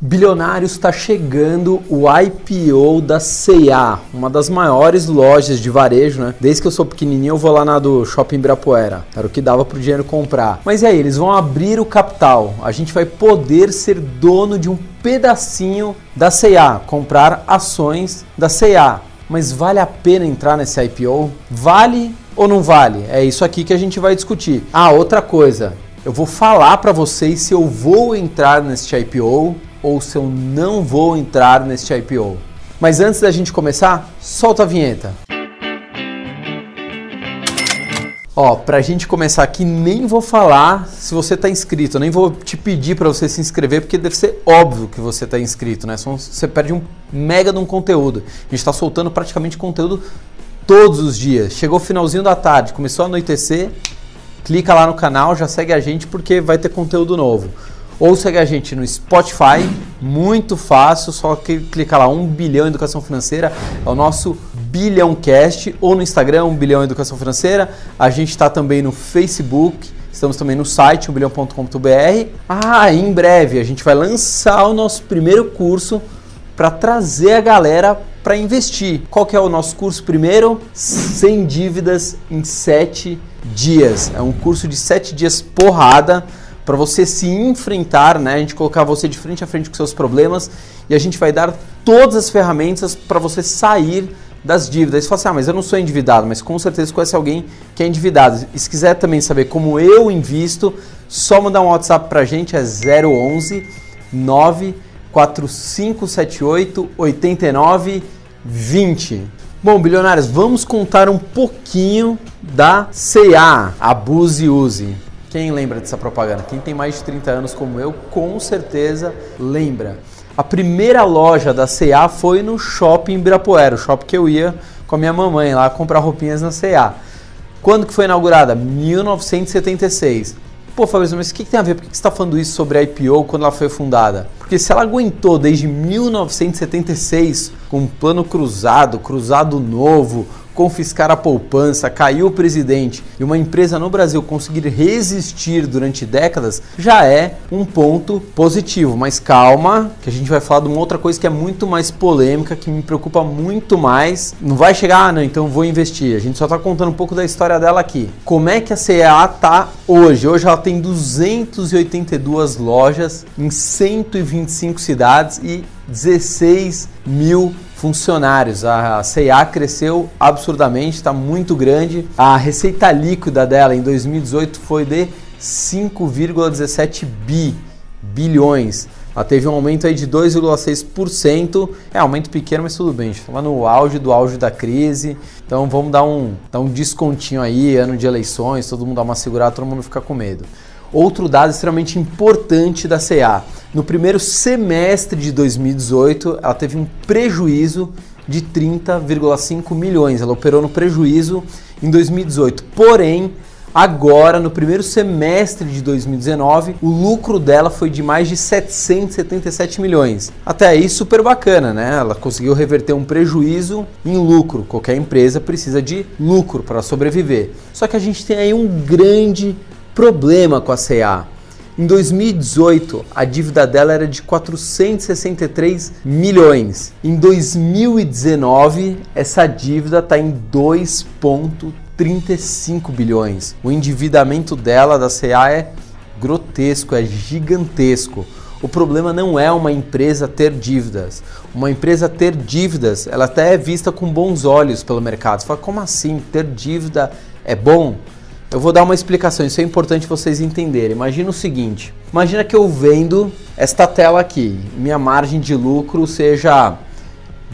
Bilionários está chegando o IPO da C&A, uma das maiores lojas de varejo, né? Desde que eu sou pequenininho eu vou lá na do Shopping Ibirapuera, era o que dava pro dinheiro comprar. Mas e aí, eles vão abrir o capital, a gente vai poder ser dono de um pedacinho da C&A, comprar ações da C&A. Mas vale a pena entrar nesse IPO? Vale ou não vale? É isso aqui que a gente vai discutir. Ah, outra coisa, eu vou falar para vocês se eu vou entrar nesse IPO ou se eu não vou entrar neste IPO. Mas antes da gente começar, solta a vinheta. Ó, pra gente começar aqui, nem vou falar se você está inscrito, nem vou te pedir para você se inscrever, porque deve ser óbvio que você está inscrito, né? Você perde um mega de um conteúdo. A gente está soltando praticamente conteúdo todos os dias. Chegou o finalzinho da tarde, começou a anoitecer, clica lá no canal, já segue a gente porque vai ter conteúdo novo. Ou segue a gente no Spotify, muito fácil, só que clicar lá, 1 bilhão Educação Financeira, é o nosso Bilhão Cast, ou no Instagram, 1 bilhão Educação Financeira. A gente está também no Facebook, estamos também no site, 1bilhão.com.br. Ah, em breve a gente vai lançar o nosso primeiro curso para trazer a galera para investir. Qual que é o nosso curso primeiro? Sem dívidas em 7 dias. É um curso de 7 dias porrada para você se enfrentar, né? A gente colocar você de frente a frente com seus problemas e a gente vai dar todas as ferramentas para você sair das dívidas. Você fala assim, ah, mas eu não sou endividado, mas com certeza conhece alguém que é endividado. E se quiser também saber como eu invisto, só mandar um WhatsApp para a gente, é 011 94578 8920. Bom, bilionários, vamos contar um pouquinho da CA, Abuse e Use. Quem lembra dessa propaganda? Quem tem mais de 30 anos como eu, com certeza lembra. A primeira loja da CA foi no shopping Ibirapuera, o shopping que eu ia com a minha mamãe lá comprar roupinhas na CA. Quando que foi inaugurada? 1976. Pô, Fabrício, mas o que, que, tem a ver? Por que, que você está falando isso sobre a IPO quando ela foi fundada? Porque se ela aguentou desde 1976 com um plano cruzado, cruzado novo, confiscar a poupança, caiu o presidente e uma empresa no Brasil conseguir resistir durante décadas, já é um ponto positivo. Mas calma, que a gente vai falar de uma outra coisa que é muito mais polêmica, que me preocupa muito mais. Não vai chegar, ah, não, então vou investir. A gente só está contando um pouco da história dela aqui. Como é que a CEA tá hoje? Hoje ela tem 282 lojas em 125 cidades e 16 mil funcionários. A C&A cresceu absurdamente, está muito grande. A receita líquida dela em 2018 foi de 5,17 bi, bilhões. Ela teve um aumento aí de 2,6%. É aumento pequeno, mas tudo bem. Está no auge do auge da crise. Então vamos dar um, dar um descontinho aí, ano de eleições, todo mundo dá uma segurada, todo mundo fica com medo. Outro dado extremamente importante da CA. No primeiro semestre de 2018, ela teve um prejuízo de 30,5 milhões. Ela operou no prejuízo em 2018. Porém, agora no primeiro semestre de 2019, o lucro dela foi de mais de 777 milhões. Até aí super bacana, né? Ela conseguiu reverter um prejuízo em lucro. Qualquer empresa precisa de lucro para sobreviver. Só que a gente tem aí um grande problema com a CA. Em 2018, a dívida dela era de 463 milhões. Em 2019, essa dívida está em 2,35 bilhões. O endividamento dela da CA é grotesco, é gigantesco. O problema não é uma empresa ter dívidas. Uma empresa ter dívidas, ela até é vista com bons olhos pelo mercado. Você fala, como assim? Ter dívida é bom? Eu vou dar uma explicação, isso é importante vocês entenderem. Imagina o seguinte: imagina que eu vendo esta tela aqui, minha margem de lucro seja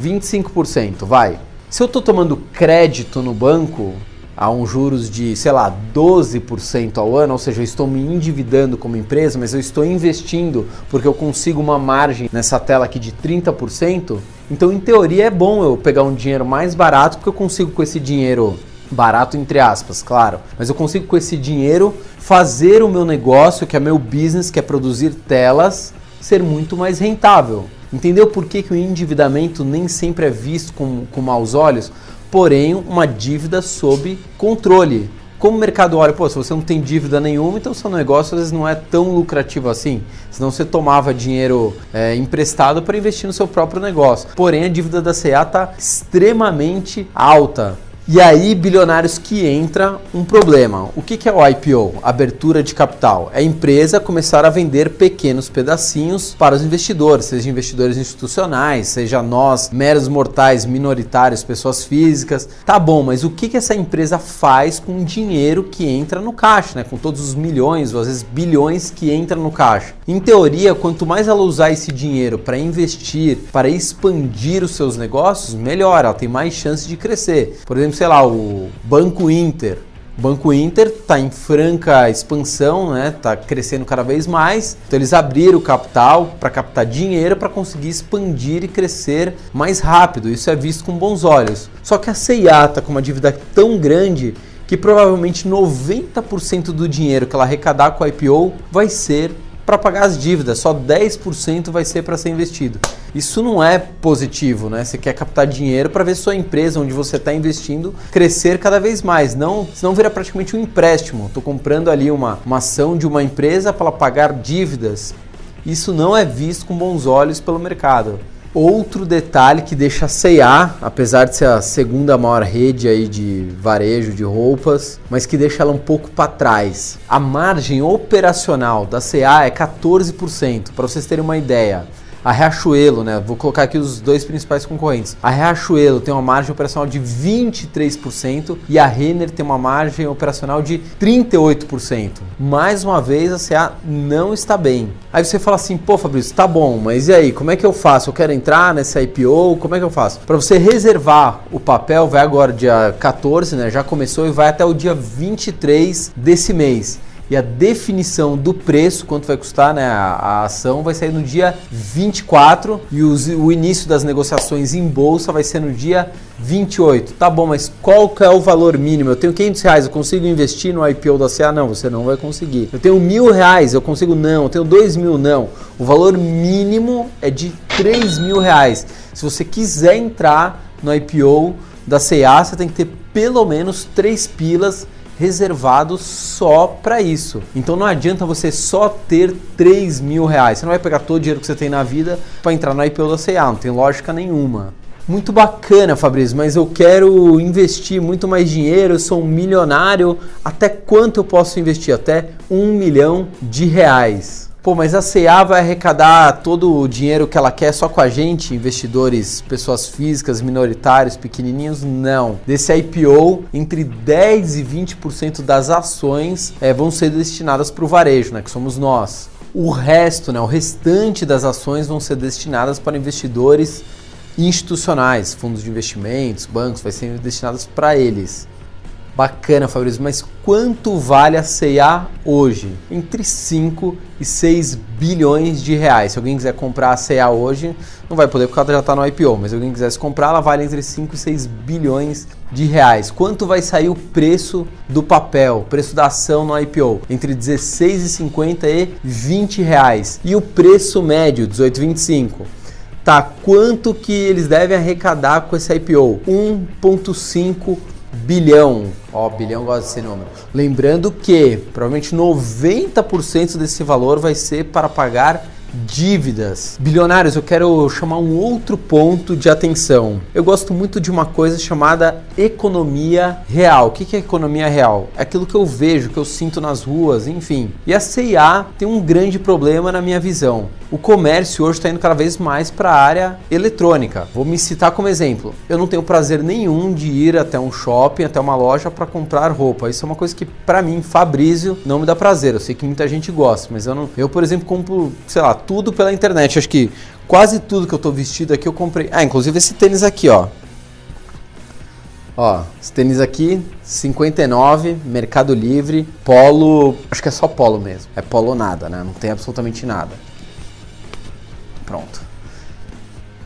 25%, vai. Se eu estou tomando crédito no banco a um juros de, sei lá, 12% ao ano, ou seja, eu estou me endividando como empresa, mas eu estou investindo porque eu consigo uma margem nessa tela aqui de 30%, então em teoria é bom eu pegar um dinheiro mais barato porque eu consigo com esse dinheiro barato entre aspas, claro, mas eu consigo com esse dinheiro fazer o meu negócio, que é meu business, que é produzir telas, ser muito mais rentável. Entendeu por que, que o endividamento nem sempre é visto com, com maus olhos? Porém, uma dívida sob controle. Como o mercado olha, pô, se você não tem dívida nenhuma, então seu negócio às vezes não é tão lucrativo assim. Senão você tomava dinheiro é, emprestado para investir no seu próprio negócio. Porém, a dívida da CA está extremamente alta. E aí, bilionários que entra um problema. O que, é o IPO? Abertura de capital. É a empresa começar a vender pequenos pedacinhos para os investidores, seja investidores institucionais, seja nós, meros mortais, minoritários, pessoas físicas. Tá bom, mas o que, que essa empresa faz com o dinheiro que entra no caixa, né? Com todos os milhões ou às vezes bilhões que entra no caixa. Em teoria, quanto mais ela usar esse dinheiro para investir, para expandir os seus negócios, melhor, ela tem mais chance de crescer. Por exemplo, sei lá, o Banco Inter. O Banco Inter está em franca expansão, né? Está crescendo cada vez mais. Então eles abriram o capital para captar dinheiro para conseguir expandir e crescer mais rápido. Isso é visto com bons olhos. Só que a CIA está com uma dívida tão grande que provavelmente 90% do dinheiro que ela arrecadar com a IPO vai ser para pagar as dívidas, só 10% vai ser para ser investido. Isso não é positivo, né? Você quer captar dinheiro para ver sua empresa onde você está investindo crescer cada vez mais. Não, senão vira praticamente um empréstimo. Estou comprando ali uma, uma ação de uma empresa para pagar dívidas. Isso não é visto com bons olhos pelo mercado. Outro detalhe que deixa a C&A, apesar de ser a segunda maior rede aí de varejo de roupas, mas que deixa ela um pouco para trás. A margem operacional da C&A é 14%, para vocês terem uma ideia. A Riachuelo, né? Vou colocar aqui os dois principais concorrentes. A Riachuelo tem uma margem operacional de 23% e a Renner tem uma margem operacional de 38%. Mais uma vez, a CA não está bem. Aí você fala assim, pô, Fabrício, tá bom, mas e aí, como é que eu faço? Eu quero entrar nessa IPO, como é que eu faço? Para você reservar o papel, vai agora dia 14, né? Já começou e vai até o dia 23 desse mês e a definição do preço, quanto vai custar né, a, a ação, vai sair no dia 24 e os, o início das negociações em bolsa vai ser no dia 28. Tá bom, mas qual que é o valor mínimo? Eu tenho 500 reais, eu consigo investir no IPO da CA? Não, você não vai conseguir. Eu tenho mil reais, eu consigo? Não. Eu tenho dois mil? Não. O valor mínimo é de 3 mil reais. Se você quiser entrar no IPO da CA, você tem que ter pelo menos 3 pilas reservado só para isso. Então não adianta você só ter 3 mil reais. Você não vai pegar todo o dinheiro que você tem na vida para entrar na IPO da CA, não tem lógica nenhuma. Muito bacana, Fabrício, mas eu quero investir muito mais dinheiro, eu sou um milionário. Até quanto eu posso investir? Até um milhão de reais. Pô, mas a CA vai arrecadar todo o dinheiro que ela quer só com a gente, investidores, pessoas físicas, minoritários, pequenininhos? Não. Desse IPO, entre 10 e 20% das ações é, vão ser destinadas para o varejo, né, que somos nós. O resto, né, o restante das ações vão ser destinadas para investidores institucionais, fundos de investimentos, bancos, vai ser destinadas para eles. Bacana, Fabrício, mas quanto vale a CA hoje? Entre 5 e 6 bilhões de reais. Se alguém quiser comprar a CA hoje, não vai poder porque ela já está no IPO, mas se alguém quisesse comprar, ela vale entre 5 e 6 bilhões de reais. Quanto vai sair o preço do papel, preço da ação no IPO? Entre 16,50 e 20 reais. E o preço médio, 18,25 tá? Quanto que eles devem arrecadar com esse IPO? 1,5 bilhão. Ó, bilhão gosta desse número. Lembrando que provavelmente 90% desse valor vai ser para pagar dívidas. Bilionários, eu quero chamar um outro ponto de atenção. Eu gosto muito de uma coisa chamada economia real. O que é economia real? É aquilo que eu vejo, que eu sinto nas ruas, enfim. E a CIA tem um grande problema na minha visão. O comércio hoje está indo cada vez mais para a área eletrônica. Vou me citar como exemplo. Eu não tenho prazer nenhum de ir até um shopping, até uma loja para comprar roupa. Isso é uma coisa que para mim, Fabrício, não me dá prazer. Eu sei que muita gente gosta, mas eu não. Eu, por exemplo, compro, sei lá, tudo pela internet. Acho que quase tudo que eu tô vestido aqui eu comprei. Ah, inclusive esse tênis aqui, ó. Ó, esse tênis aqui, 59, Mercado Livre, polo, acho que é só polo mesmo. É polo nada, né? Não tem absolutamente nada. Pronto.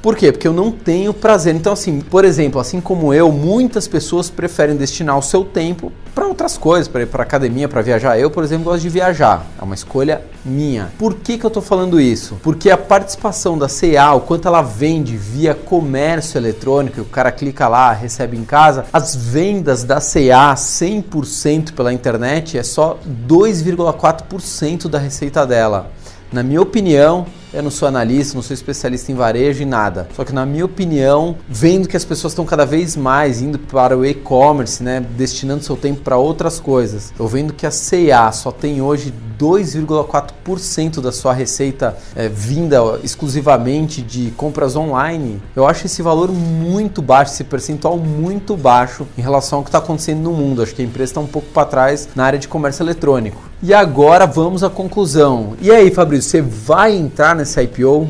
Por quê? Porque eu não tenho prazer. Então, assim, por exemplo, assim como eu, muitas pessoas preferem destinar o seu tempo para outras coisas, para ir para academia, para viajar. Eu, por exemplo, gosto de viajar. É uma escolha minha. Por que, que eu estou falando isso? Porque a participação da CA, o quanto ela vende via comércio eletrônico, o cara clica lá, recebe em casa, as vendas da CA 100% pela internet é só 2,4% da receita dela. Na minha opinião, eu não sou analista, não sou especialista em varejo e nada. Só que na minha opinião, vendo que as pessoas estão cada vez mais indo para o e-commerce, né, destinando seu tempo para outras coisas. Eu vendo que a C&A só tem hoje 2,4% da sua receita é, vinda exclusivamente de compras online. Eu acho esse valor muito baixo, esse percentual muito baixo em relação ao que está acontecendo no mundo. Acho que a empresa está um pouco para trás na área de comércio eletrônico. E agora vamos à conclusão. E aí, Fabrício, você vai entrar nesse IPO?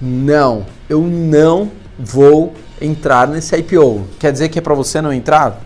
Não, eu não vou entrar nesse IPO. Quer dizer que é para você não entrar?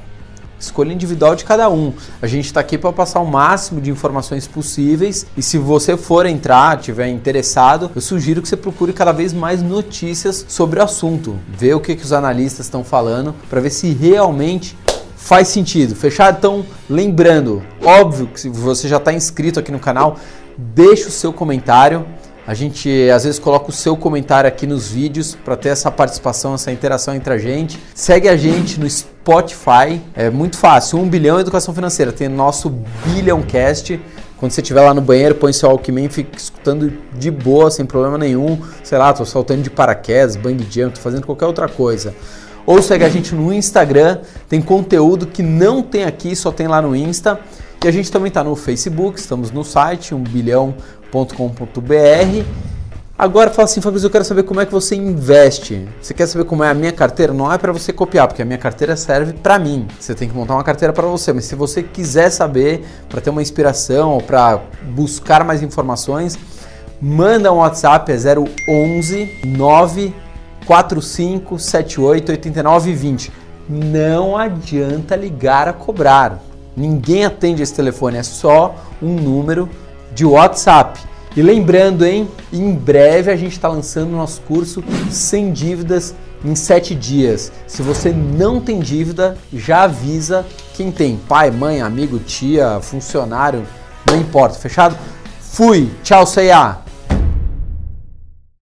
Escolha individual de cada um. A gente está aqui para passar o máximo de informações possíveis e se você for entrar, tiver interessado, eu sugiro que você procure cada vez mais notícias sobre o assunto, ver o que, que os analistas estão falando para ver se realmente faz sentido. Fechado? Então, lembrando, óbvio que se você já está inscrito aqui no canal, deixe o seu comentário. A gente às vezes coloca o seu comentário aqui nos vídeos para ter essa participação, essa interação entre a gente. Segue a gente no Spotify, é muito fácil. 1 bilhão educação financeira, tem nosso Billion Cast. Quando você estiver lá no banheiro, põe seu Walkman e fica escutando de boa, sem problema nenhum. Sei lá, tô saltando de paraquedas, bang jump, tô fazendo qualquer outra coisa ou segue a gente no Instagram, tem conteúdo que não tem aqui, só tem lá no Insta. E a gente também está no Facebook, estamos no site 1bilhão.com.br. Agora fala assim, Fabrício, eu quero saber como é que você investe. Você quer saber como é a minha carteira? Não é para você copiar, porque a minha carteira serve para mim. Você tem que montar uma carteira para você, mas se você quiser saber, para ter uma inspiração ou para buscar mais informações, manda um WhatsApp é 011 9 4578 8920. Não adianta ligar a cobrar. Ninguém atende esse telefone, é só um número de WhatsApp. E lembrando, hein, em breve a gente está lançando nosso curso sem dívidas em 7 dias. Se você não tem dívida, já avisa quem tem, pai, mãe, amigo, tia, funcionário, não importa, fechado? Fui, tchau, C&A.